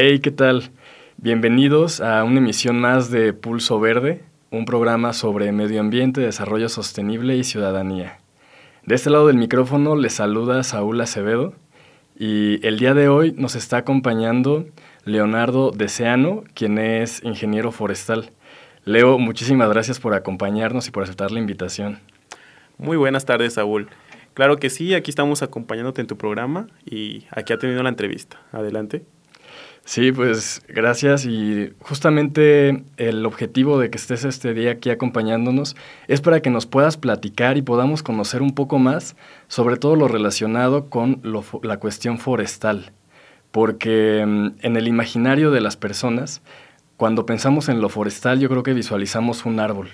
Hey, ¿qué tal? Bienvenidos a una emisión más de Pulso Verde, un programa sobre medio ambiente, desarrollo sostenible y ciudadanía. De este lado del micrófono les saluda Saúl Acevedo y el día de hoy nos está acompañando Leonardo Deseano, quien es ingeniero forestal. Leo, muchísimas gracias por acompañarnos y por aceptar la invitación. Muy buenas tardes, Saúl. Claro que sí, aquí estamos acompañándote en tu programa y aquí ha tenido la entrevista. Adelante. Sí, pues gracias. Y justamente el objetivo de que estés este día aquí acompañándonos es para que nos puedas platicar y podamos conocer un poco más sobre todo lo relacionado con la cuestión forestal, porque mm, en el imaginario de las personas, cuando pensamos en lo forestal yo creo que visualizamos un árbol,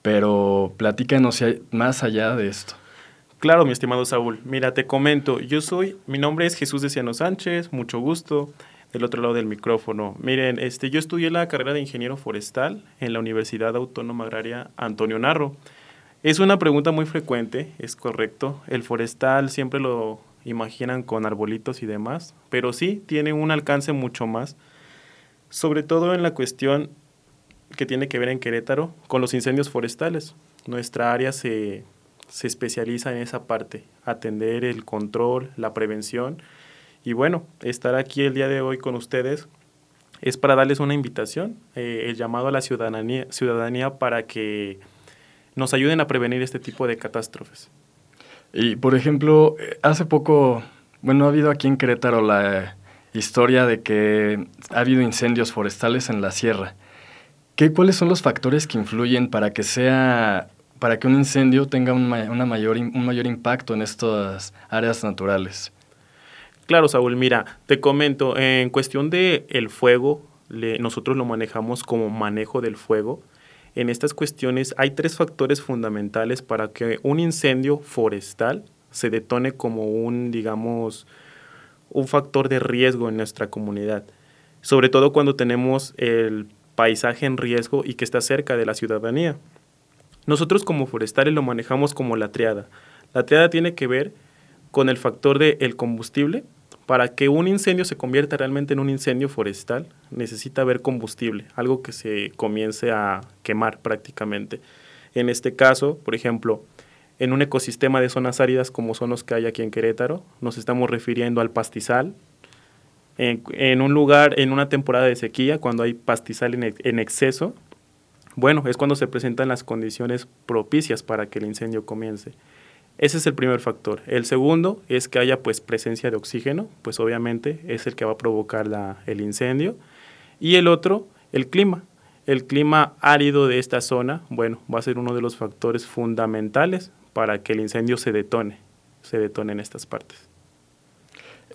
pero platícanos más allá de esto. Claro, mi estimado Saúl. Mira, te comento, yo soy, mi nombre es Jesús Deciano Sánchez, mucho gusto del otro lado del micrófono. Miren, este, yo estudié la carrera de ingeniero forestal en la Universidad Autónoma Agraria Antonio Narro. Es una pregunta muy frecuente, es correcto. El forestal siempre lo imaginan con arbolitos y demás, pero sí tiene un alcance mucho más, sobre todo en la cuestión que tiene que ver en Querétaro con los incendios forestales. Nuestra área se, se especializa en esa parte, atender el control, la prevención y bueno, estar aquí el día de hoy con ustedes es para darles una invitación, eh, el llamado a la ciudadanía, ciudadanía para que nos ayuden a prevenir este tipo de catástrofes. Y por ejemplo, hace poco, bueno, ha habido aquí en Querétaro la historia de que ha habido incendios forestales en la sierra. ¿Qué, ¿Cuáles son los factores que influyen para que sea, para que un incendio tenga un, una mayor, un mayor impacto en estas áreas naturales? Claro, Saúl, mira, te comento, en cuestión de el fuego, nosotros lo manejamos como manejo del fuego. En estas cuestiones hay tres factores fundamentales para que un incendio forestal se detone como un, digamos, un factor de riesgo en nuestra comunidad. Sobre todo cuando tenemos el paisaje en riesgo y que está cerca de la ciudadanía. Nosotros como forestales lo manejamos como la triada. La triada tiene que ver con el factor del el combustible. Para que un incendio se convierta realmente en un incendio forestal, necesita haber combustible, algo que se comience a quemar prácticamente. En este caso, por ejemplo, en un ecosistema de zonas áridas como son los que hay aquí en Querétaro, nos estamos refiriendo al pastizal. En, un lugar, en una temporada de sequía, cuando hay pastizal en, en exceso, bueno, es cuando se presentan las condiciones propicias para que el incendio comience. Ese es el primer factor. El segundo es que haya pues presencia de oxígeno, pues obviamente es el que va a provocar la, el incendio. Y el otro, el clima. El clima árido de esta zona, bueno, va a ser uno de los factores fundamentales para que el incendio se detone, se detone en estas partes.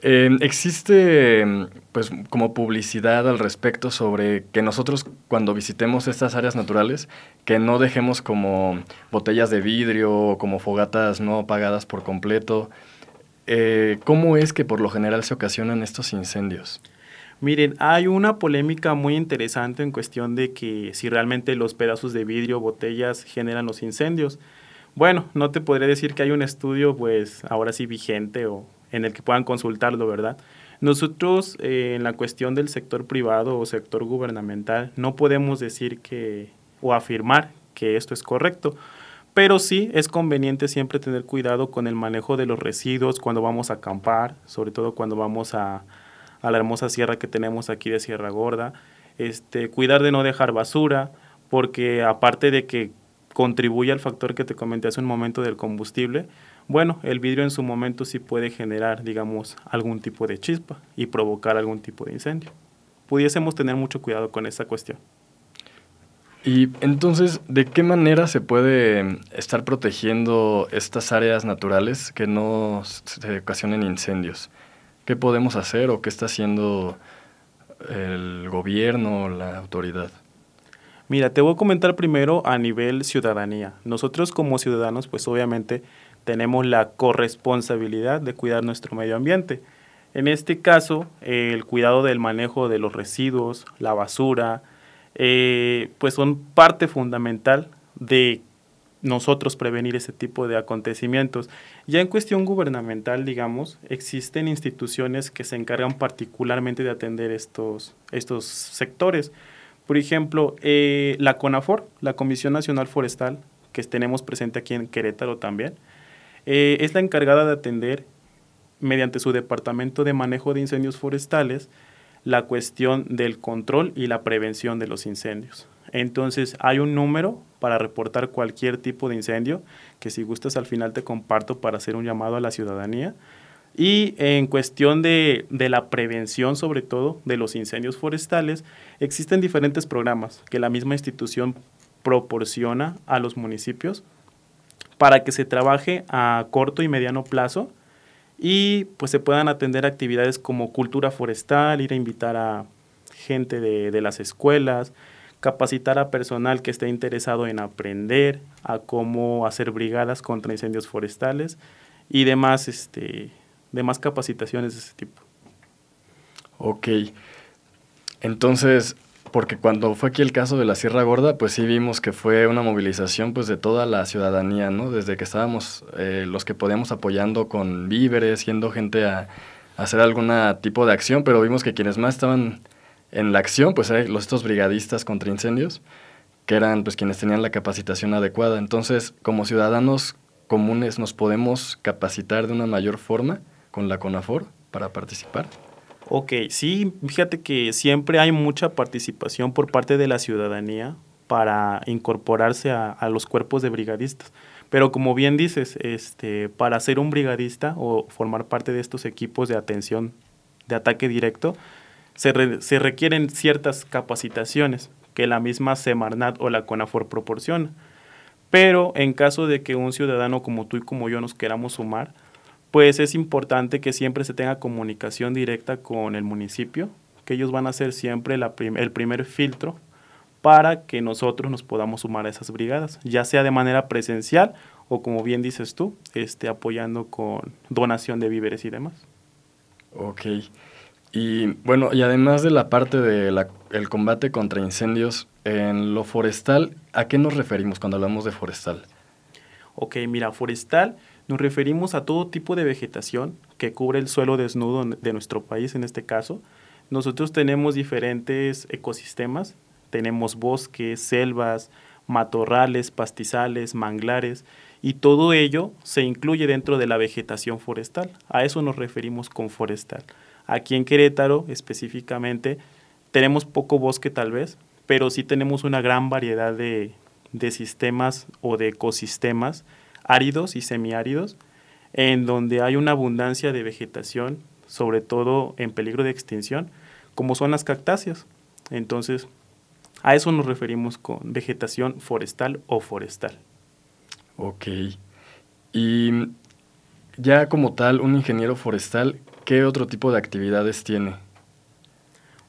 Em, existe pues como publicidad al respecto sobre que nosotros cuando visitemos estas áreas naturales que no dejemos como botellas de vidrio o como fogatas no apagadas por completo. Eh, ¿Cómo es que por lo general se ocasionan estos incendios? Miren, hay una polémica muy interesante en cuestión de que si realmente los pedazos de vidrio, botellas generan los incendios. Bueno, no te podré decir que hay un estudio pues ahora sí vigente o en el que puedan consultarlo, ¿verdad? Nosotros eh, en la cuestión del sector privado o sector gubernamental no podemos decir que o afirmar que esto es correcto, pero sí es conveniente siempre tener cuidado con el manejo de los residuos cuando vamos a acampar, sobre todo cuando vamos a, a la hermosa sierra que tenemos aquí de Sierra Gorda, este, cuidar de no dejar basura, porque aparte de que contribuye al factor que te comenté hace un momento del combustible, bueno, el vidrio en su momento sí puede generar, digamos, algún tipo de chispa y provocar algún tipo de incendio. Pudiésemos tener mucho cuidado con esa cuestión. Y entonces, ¿de qué manera se puede estar protegiendo estas áreas naturales que no se ocasionen incendios? ¿Qué podemos hacer o qué está haciendo el gobierno o la autoridad? Mira, te voy a comentar primero a nivel ciudadanía. Nosotros como ciudadanos, pues obviamente tenemos la corresponsabilidad de cuidar nuestro medio ambiente. En este caso, el cuidado del manejo de los residuos, la basura, eh, pues son parte fundamental de nosotros prevenir ese tipo de acontecimientos. Ya en cuestión gubernamental, digamos, existen instituciones que se encargan particularmente de atender estos, estos sectores. Por ejemplo, eh, la CONAFOR, la Comisión Nacional Forestal, que tenemos presente aquí en Querétaro también, eh, es la encargada de atender, mediante su Departamento de Manejo de Incendios Forestales, la cuestión del control y la prevención de los incendios. Entonces hay un número para reportar cualquier tipo de incendio, que si gustas al final te comparto para hacer un llamado a la ciudadanía. Y en cuestión de, de, la prevención, sobre todo, de los incendios forestales, existen diferentes programas que la misma institución proporciona a los municipios para que se trabaje a corto y mediano plazo y pues se puedan atender actividades como cultura forestal, ir a invitar a gente de, de las escuelas, capacitar a personal que esté interesado en aprender a cómo hacer brigadas contra incendios forestales y demás, este, demás capacitaciones de ese tipo. Ok. Entonces, porque cuando fue aquí el caso de la Sierra Gorda, pues sí vimos que fue una movilización pues de toda la ciudadanía, ¿no? Desde que estábamos eh, los que podíamos apoyando con víveres, yendo gente a, hacer algún tipo de acción, pero vimos que quienes más estaban en la acción, pues eran los estos brigadistas contra incendios, que eran pues quienes tenían la capacitación adecuada. Entonces, como ciudadanos comunes nos podemos capacitar de una mayor forma con la CONAFOR para participar. Ok, sí, fíjate que siempre hay mucha participación por parte de la ciudadanía para incorporarse a, los cuerpos de brigadistas. Pero como bien dices, este, para ser un brigadista o formar parte de estos equipos de atención de ataque directo, se, requieren ciertas capacitaciones que la misma Semarnat o la CONAFOR proporciona. Pero en caso de que un ciudadano como tú y como yo nos queramos sumar, pues es importante que siempre se tenga comunicación directa con el municipio, que ellos van a ser siempre el primer filtro para que nosotros nos podamos sumar a esas brigadas, ya sea de manera presencial o como bien dices tú, este, apoyando con donación de víveres y demás. Ok. Y bueno, y además de la parte del combate contra incendios, en lo forestal, ¿a qué nos referimos cuando hablamos de forestal? Ok, mira, forestal nos referimos a todo tipo de vegetación que cubre el suelo desnudo de nuestro país en este caso. Nosotros tenemos diferentes ecosistemas, tenemos bosques, selvas, matorrales, pastizales, manglares, y todo ello se incluye dentro de la vegetación forestal. A eso nos referimos con forestal. Aquí en Querétaro específicamente tenemos poco bosque tal vez, pero sí tenemos una gran variedad de, sistemas o de ecosistemas áridos y semiáridos, en donde hay una abundancia de vegetación, sobre todo en peligro de extinción, como son las cactáceas. Entonces, a eso nos referimos con vegetación forestal o forestal. Ok. Y ya como tal, un ingeniero forestal, ¿qué otro tipo de actividades tiene?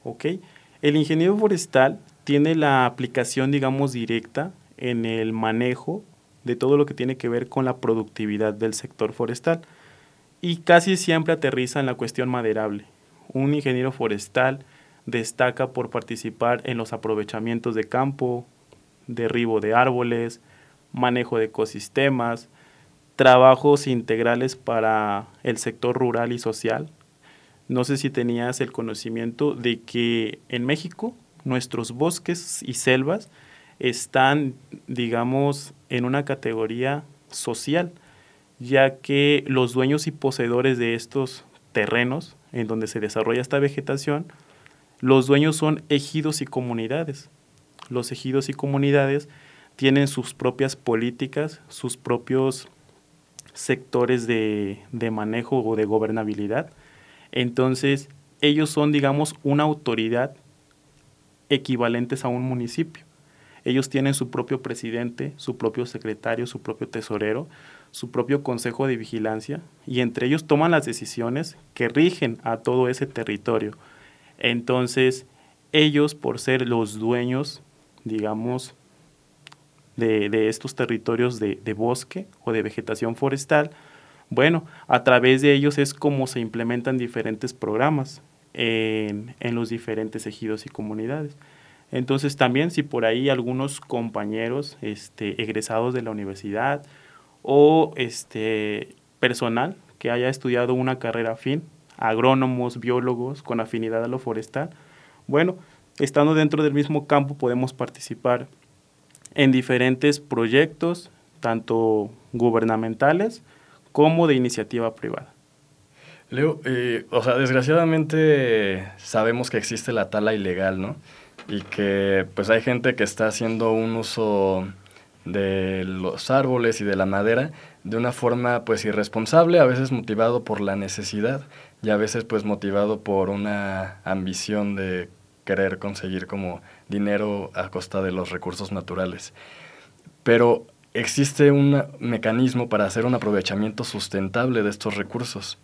Ok, el ingeniero forestal tiene la aplicación, digamos, directa en el manejo de todo lo que tiene que ver con la productividad del sector forestal y casi siempre aterriza en la cuestión maderable. Un ingeniero forestal destaca por participar en los aprovechamientos de campo, derribo de árboles, manejo de ecosistemas, trabajos integrales para el sector rural y social. No sé si tenías el conocimiento de que en México nuestros bosques y selvas están, digamos, en una categoría social, ya que los dueños y poseedores de estos terrenos en donde se desarrolla esta vegetación, los dueños son ejidos y comunidades. Los ejidos y comunidades tienen sus propias políticas, sus propios sectores de, manejo o de gobernabilidad. Entonces, ellos son, digamos, una autoridad equivalentes a un municipio. Ellos tienen su propio presidente, su propio secretario, su propio tesorero, su propio consejo de vigilancia y entre ellos toman las decisiones que rigen a todo ese territorio. Entonces, ellos, por ser los dueños, digamos, de, estos territorios de, bosque o de vegetación forestal, bueno, a través de ellos es como se implementan diferentes programas en, los diferentes ejidos y comunidades. Entonces también si por ahí algunos compañeros este, egresados de la universidad o este, personal que haya estudiado una carrera afín, agrónomos, biólogos con afinidad a lo forestal, bueno, estando dentro del mismo campo podemos participar en diferentes proyectos, tanto gubernamentales como de iniciativa privada. Leo, eh, o sea, desgraciadamente sabemos que existe la tala ilegal, ¿no? Y que pues hay gente que está haciendo un uso de los árboles y de la madera de una forma pues irresponsable, a veces motivado por la necesidad y a veces pues motivado por una ambición de querer conseguir como dinero a costa de los recursos naturales. Pero existe un mecanismo para hacer un aprovechamiento sustentable de estos recursos.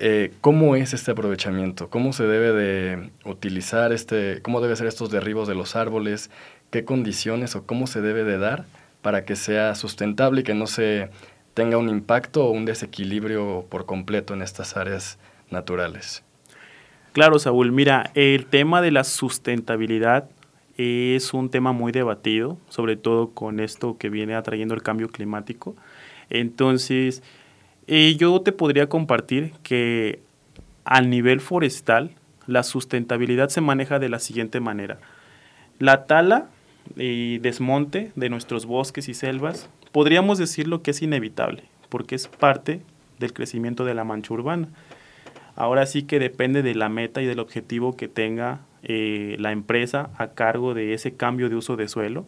Eh, ¿Cómo es este aprovechamiento? ¿Cómo se debe de utilizar este, cómo debe ser estos derribos de los árboles? ¿Qué condiciones o cómo se debe de dar para que sea sustentable y que no se tenga un impacto o un desequilibrio por completo en estas áreas naturales? Claro, Saúl, mira, el tema de la sustentabilidad es un tema muy debatido, sobre todo con esto que viene atrayendo el cambio climático. Entonces, yo te podría compartir que al nivel forestal, la sustentabilidad se maneja de la siguiente manera. La tala y desmonte de nuestros bosques y selvas, podríamos decirlo que es inevitable, porque es parte del crecimiento de la mancha urbana. Ahora sí que depende de la meta y del objetivo que tenga eh, la empresa a cargo de ese cambio de uso de suelo.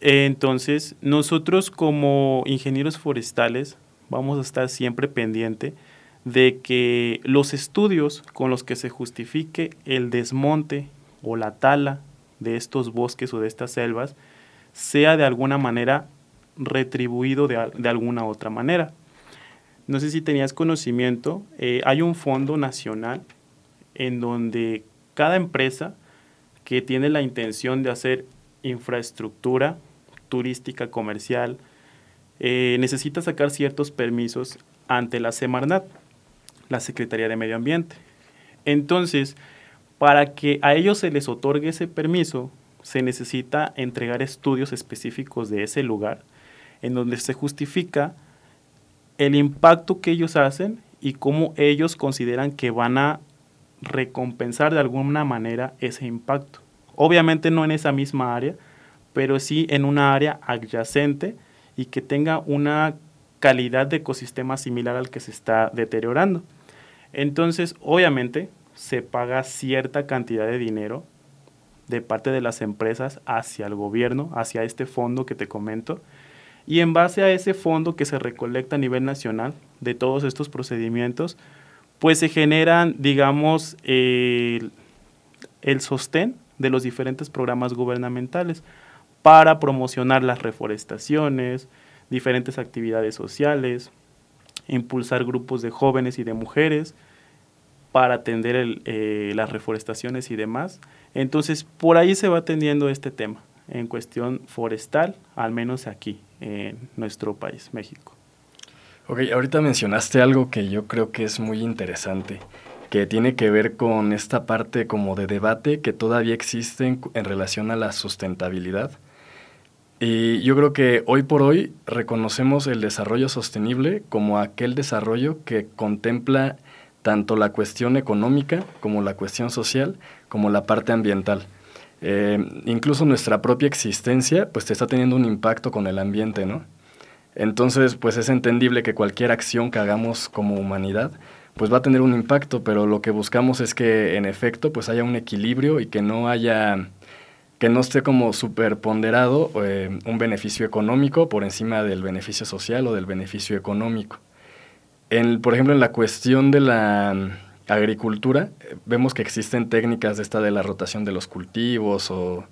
entonces, nosotros como ingenieros forestales vamos a estar siempre pendiente de que los estudios con los que se justifique el desmonte o la tala de estos bosques o de estas selvas sea de alguna manera retribuido de, de alguna otra manera. No sé si tenías conocimiento, eh, hay un fondo nacional en donde cada empresa que tiene la intención de hacer infraestructura turística comercial eh, necesita sacar ciertos permisos ante la Semarnat, la Secretaría de Medio Ambiente. Entonces, para que a ellos se les otorgue ese permiso, se necesita entregar estudios específicos de ese lugar, en donde se justifica el impacto que ellos hacen y cómo ellos consideran que van a recompensar de alguna manera ese impacto. Obviamente no en esa misma área, pero sí en una área adyacente y que tenga una calidad de ecosistema similar al que se está deteriorando. Entonces, obviamente, se paga cierta cantidad de dinero de parte de las empresas hacia el gobierno, hacia este fondo que te comento, y en base a ese fondo que se recolecta a nivel nacional de todos estos procedimientos, pues se generan, digamos, el sostén de los diferentes programas gubernamentales para promocionar las reforestaciones, diferentes actividades sociales, impulsar grupos de jóvenes y de mujeres para atender eh, las reforestaciones y demás. Entonces, por ahí se va atendiendo este tema en cuestión forestal, al menos aquí, en nuestro país, México. Ok, ahorita mencionaste algo que yo creo que es muy interesante, que tiene que ver con esta parte como de debate que todavía existe en, en relación a la sustentabilidad. Y yo creo que hoy por hoy reconocemos el desarrollo sostenible como aquel desarrollo que contempla tanto la cuestión económica como la cuestión social como la parte ambiental. Eh, incluso nuestra propia existencia pues está teniendo un impacto con el ambiente, ¿no? Entonces pues es entendible que cualquier acción que hagamos como humanidad pues va a tener un impacto, pero lo que buscamos es que en efecto pues haya un equilibrio y que no haya que no esté como superponderado eh, un beneficio económico por encima del beneficio social o del beneficio económico. En, por ejemplo, en la cuestión de la agricultura, vemos que existen técnicas de esta de la rotación de los cultivos o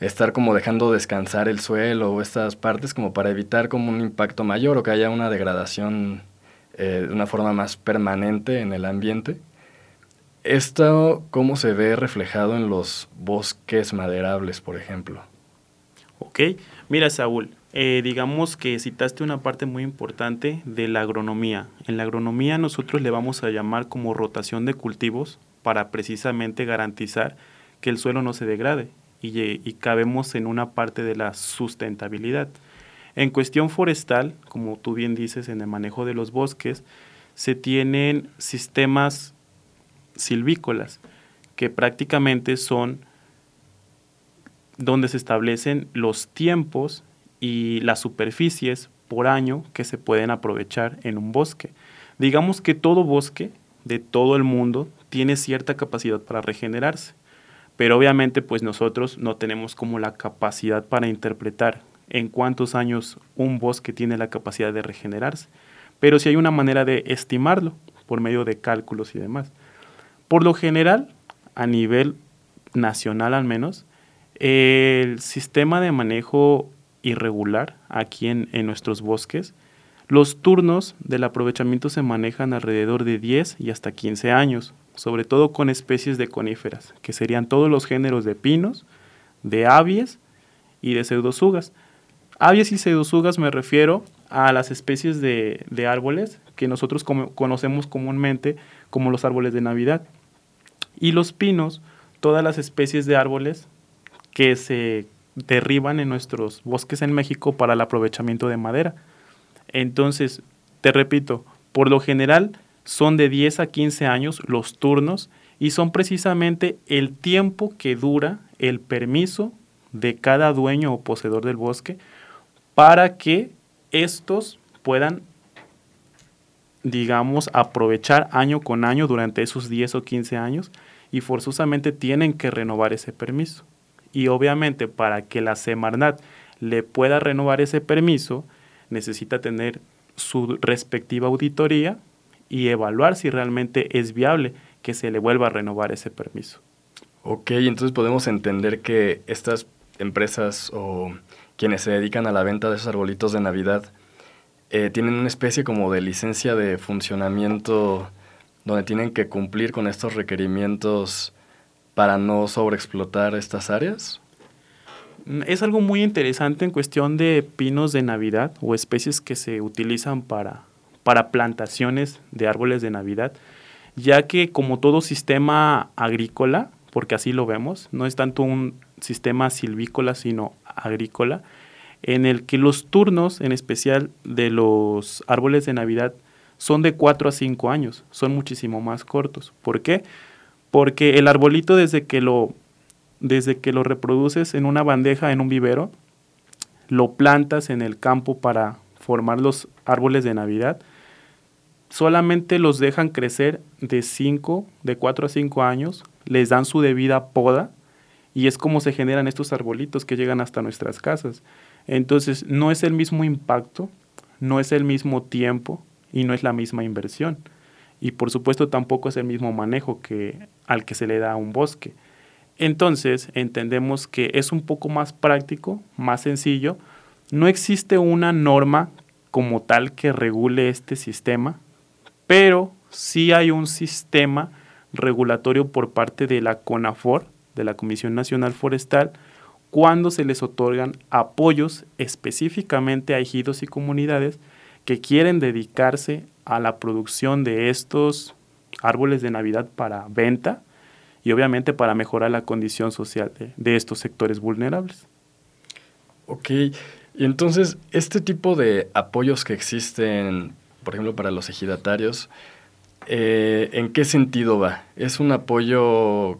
estar como dejando descansar el suelo o estas partes como para evitar como un impacto mayor o que haya una degradación eh, de una forma más permanente en el ambiente. ¿Esto cómo se ve reflejado en los bosques maderables, por ejemplo? Ok, mira Saúl, eh, digamos que citaste una parte muy importante de la agronomía. En la agronomía nosotros le vamos a llamar como rotación de cultivos para precisamente garantizar que el suelo no se degrade y, y cabemos en una parte de la sustentabilidad. En cuestión forestal, como tú bien dices, en el manejo de los bosques, se tienen sistemas silvícolas, que prácticamente son donde se establecen los tiempos y las superficies por año que se pueden aprovechar en un bosque. Digamos que todo bosque de todo el mundo tiene cierta capacidad para regenerarse, pero obviamente pues nosotros no tenemos como la capacidad para interpretar en cuántos años un bosque tiene la capacidad de regenerarse, pero sí hay una manera de estimarlo por medio de cálculos y demás. Por lo general, a nivel nacional al menos, el sistema de manejo irregular aquí en, nuestros bosques, los turnos del aprovechamiento se manejan alrededor de 10 y hasta 15 años, sobre todo con especies de coníferas, que serían todos los géneros de pinos, de avies y de pseudosugas. Avies y pseudosugas me refiero a las especies de, árboles que nosotros conocemos comúnmente como los árboles de Navidad. Y los pinos, todas las especies de árboles que se derriban en nuestros bosques en México para el aprovechamiento de madera. Entonces, te repito, por lo general son de 10 a 15 años los turnos y son precisamente el tiempo que dura el permiso de cada dueño o poseedor del bosque para que estos puedan, digamos, aprovechar año con año durante esos 10 o 15 años y forzosamente tienen que renovar ese permiso. Y obviamente para que la Semarnat le pueda renovar ese permiso, necesita tener su respectiva auditoría y evaluar si realmente es viable que se le vuelva a renovar ese permiso. Ok, entonces podemos entender que estas empresas o quienes se dedican a la venta de esos arbolitos de Navidad eh, tienen una especie como de licencia de funcionamiento donde tienen que cumplir con estos requerimientos para no sobreexplotar estas áreas? Es algo muy interesante en cuestión de pinos de Navidad o especies que se utilizan para, para plantaciones de árboles de Navidad, ya que como todo sistema agrícola, porque así lo vemos, no es tanto un sistema silvícola, sino agrícola, en el que los turnos, en especial de los árboles de Navidad, son de 4 a 5 años, son muchísimo más cortos. ¿Por qué? Porque el arbolito desde que lo, desde que lo reproduces en una bandeja, en un vivero, lo plantas en el campo para formar los árboles de Navidad, solamente los dejan crecer de 5, de 4 a 5 años, les dan su debida poda y es como se generan estos arbolitos que llegan hasta nuestras casas. Entonces, no es el mismo impacto, no es el mismo tiempo y no es la misma inversión. Y por supuesto tampoco es el mismo manejo que al que se le da a un bosque. Entonces, entendemos que es un poco más práctico, más sencillo. No existe una norma como tal que regule este sistema, pero sí hay un sistema regulatorio por parte de la CONAFOR, de la Comisión Nacional Forestal cuando se les otorgan apoyos específicamente a ejidos y comunidades que quieren dedicarse a la producción de estos árboles de Navidad para venta y obviamente para mejorar la condición social de, estos sectores vulnerables. Ok, y entonces este tipo de apoyos que existen, por ejemplo, para los ejidatarios, eh, ¿en qué sentido va? ¿Es un apoyo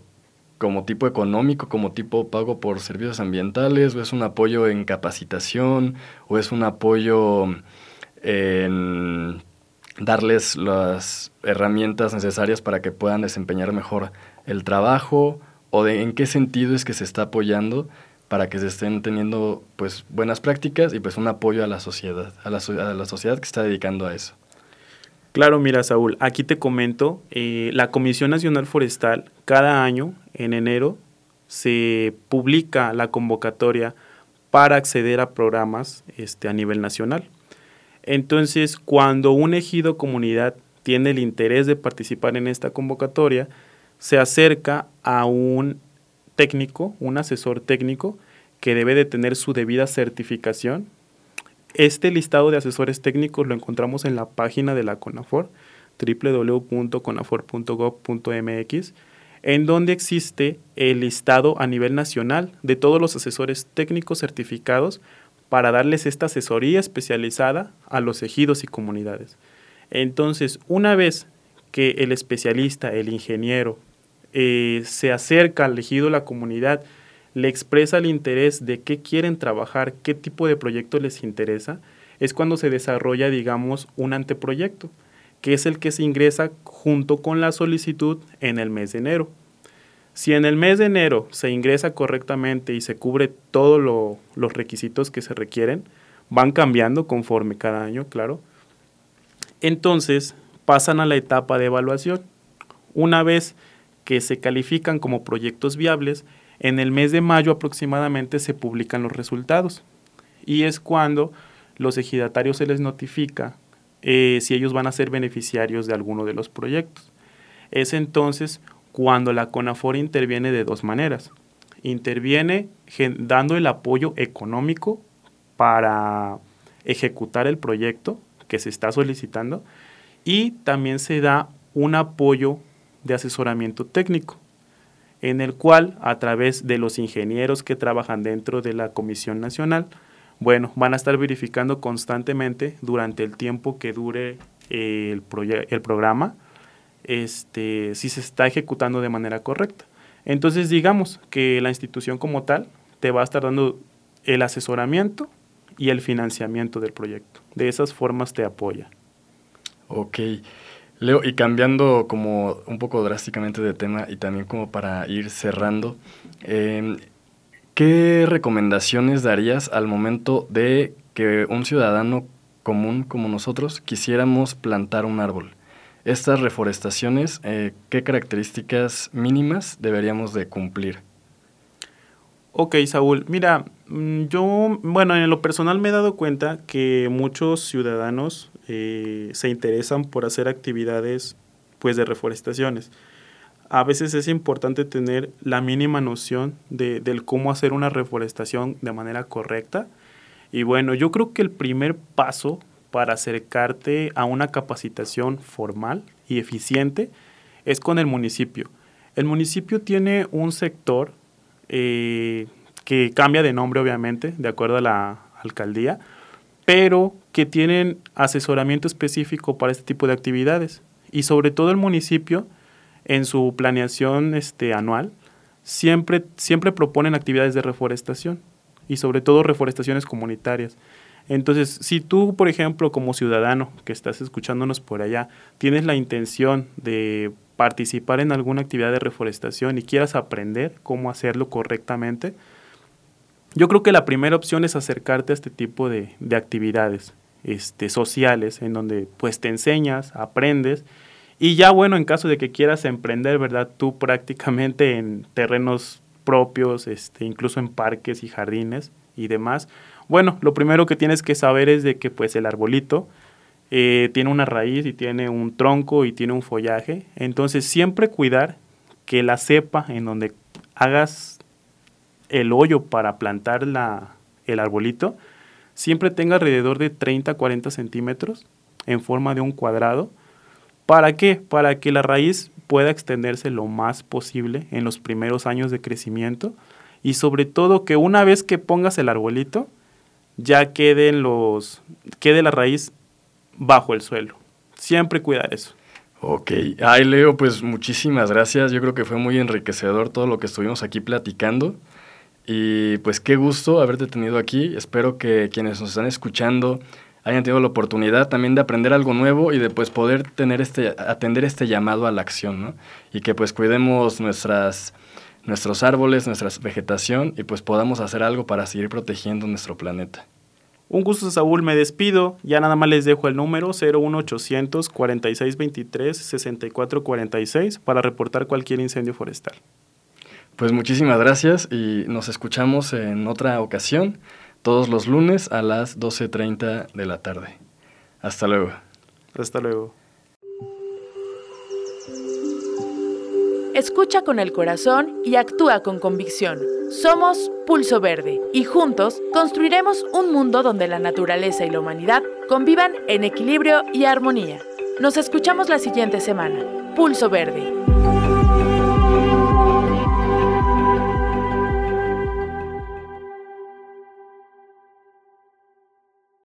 como tipo económico, como tipo pago por servicios ambientales, o es un apoyo en capacitación, o es un apoyo en darles las herramientas necesarias para que puedan desempeñar mejor el trabajo, o de en qué sentido es que se está apoyando para que se estén teniendo pues buenas prácticas y pues un apoyo a la sociedad, a la, sociedad que está dedicando a eso. Claro, mira Saúl, aquí te comento, eh, la Comisión Nacional Forestal cada año, en enero, se publica la convocatoria para acceder a programas este, a nivel nacional. Entonces, cuando un ejido comunidad tiene el interés de participar en esta convocatoria, se acerca a un técnico, un asesor técnico, que debe de tener su debida certificación. Este listado de asesores técnicos lo encontramos en la página de la CONAFOR, www.conafor.gov.mx, en donde existe el listado a nivel nacional de todos los asesores técnicos certificados para darles esta asesoría especializada a los ejidos y comunidades. Entonces, una vez que el especialista, el ingeniero, eh, se acerca al ejido la comunidad, le expresa el interés de qué quieren trabajar, qué tipo de proyecto les interesa, es cuando se desarrolla, digamos, un anteproyecto que es el que se ingresa junto con la solicitud en el mes de enero. Si en el mes de enero se ingresa correctamente y se cubre todos los requisitos que se requieren, van cambiando conforme cada año, claro, entonces pasan a la etapa de evaluación. Una vez que se califican como proyectos viables, en el mes de mayo aproximadamente se publican los resultados y es cuando los ejidatarios se les notifica eh, si ellos van a ser beneficiarios de alguno de los proyectos. Es entonces cuando la CONAFOR interviene de dos maneras. Interviene dando el apoyo económico para ejecutar el proyecto que se está solicitando y también se da un apoyo de asesoramiento técnico en el cual a través de los ingenieros que trabajan dentro de la Comisión Nacional bueno, van a estar verificando constantemente durante el tiempo que dure eh, el, el programa este, si se está ejecutando de manera correcta. Entonces, digamos que la institución como tal te va a estar dando el asesoramiento y el financiamiento del proyecto. De esas formas te apoya. Ok. Leo, y cambiando como un poco drásticamente de tema y también como para ir cerrando, eh, ¿Qué recomendaciones darías al momento de que un ciudadano común como nosotros quisiéramos plantar un árbol? Estas reforestaciones, eh, ¿qué características mínimas deberíamos de cumplir? Ok, Saúl, mira, mm, yo, bueno, en lo personal me he dado cuenta que muchos ciudadanos eh, se interesan por hacer actividades pues de reforestaciones a veces es importante tener la mínima noción de, del cómo hacer una reforestación de manera correcta. Y bueno, yo creo que el primer paso para acercarte a una capacitación formal y eficiente es con el municipio. El municipio tiene un sector eh, que cambia de nombre, obviamente, de acuerdo a la alcaldía, pero que tienen asesoramiento específico para este tipo de actividades. Y sobre todo el municipio en su planeación este, anual, siempre, siempre proponen actividades de reforestación y sobre todo reforestaciones comunitarias. Entonces, si tú, por ejemplo, como ciudadano que estás escuchándonos por allá, tienes la intención de participar en alguna actividad de reforestación y quieras aprender cómo hacerlo correctamente, yo creo que la primera opción es acercarte a este tipo de, de actividades este, sociales, en donde pues te enseñas, aprendes y ya bueno, en caso de que quieras emprender, ¿verdad? Tú prácticamente en terrenos propios, este, incluso en parques y jardines y demás. Bueno, lo primero que tienes que saber es de que pues el arbolito eh, tiene una raíz y tiene un tronco y tiene un follaje. Entonces siempre cuidar que la cepa en donde hagas el hoyo para plantar la, el arbolito siempre tenga alrededor de 30 40 centímetros en forma de un cuadrado ¿Para qué? Para que la raíz pueda extenderse lo más posible en los primeros años de crecimiento y sobre todo que una vez que pongas el arbolito ya queden los quede la raíz bajo el suelo. Siempre cuidar eso. Ok, ay Leo, pues muchísimas gracias. Yo creo que fue muy enriquecedor todo lo que estuvimos aquí platicando. Y pues qué gusto haberte tenido aquí. Espero que quienes nos están escuchando hayan tenido la oportunidad también de aprender algo nuevo y de pues poder tener este, atender este llamado a la acción, ¿no? Y que pues cuidemos nuestras, nuestros árboles, nuestra vegetación y pues podamos hacer algo para seguir protegiendo nuestro planeta. Un gusto, Saúl, me despido. Ya nada más les dejo el número 01800 4623 6446 para reportar cualquier incendio forestal. Pues muchísimas gracias y nos escuchamos en otra ocasión, todos los lunes a las 12.30 de la tarde. Hasta luego. Hasta luego. Escucha con el corazón y actúa con convicción. Somos Pulso Verde y juntos construiremos un mundo donde la naturaleza y la humanidad convivan en equilibrio y armonía. Nos escuchamos la siguiente semana. Pulso Verde.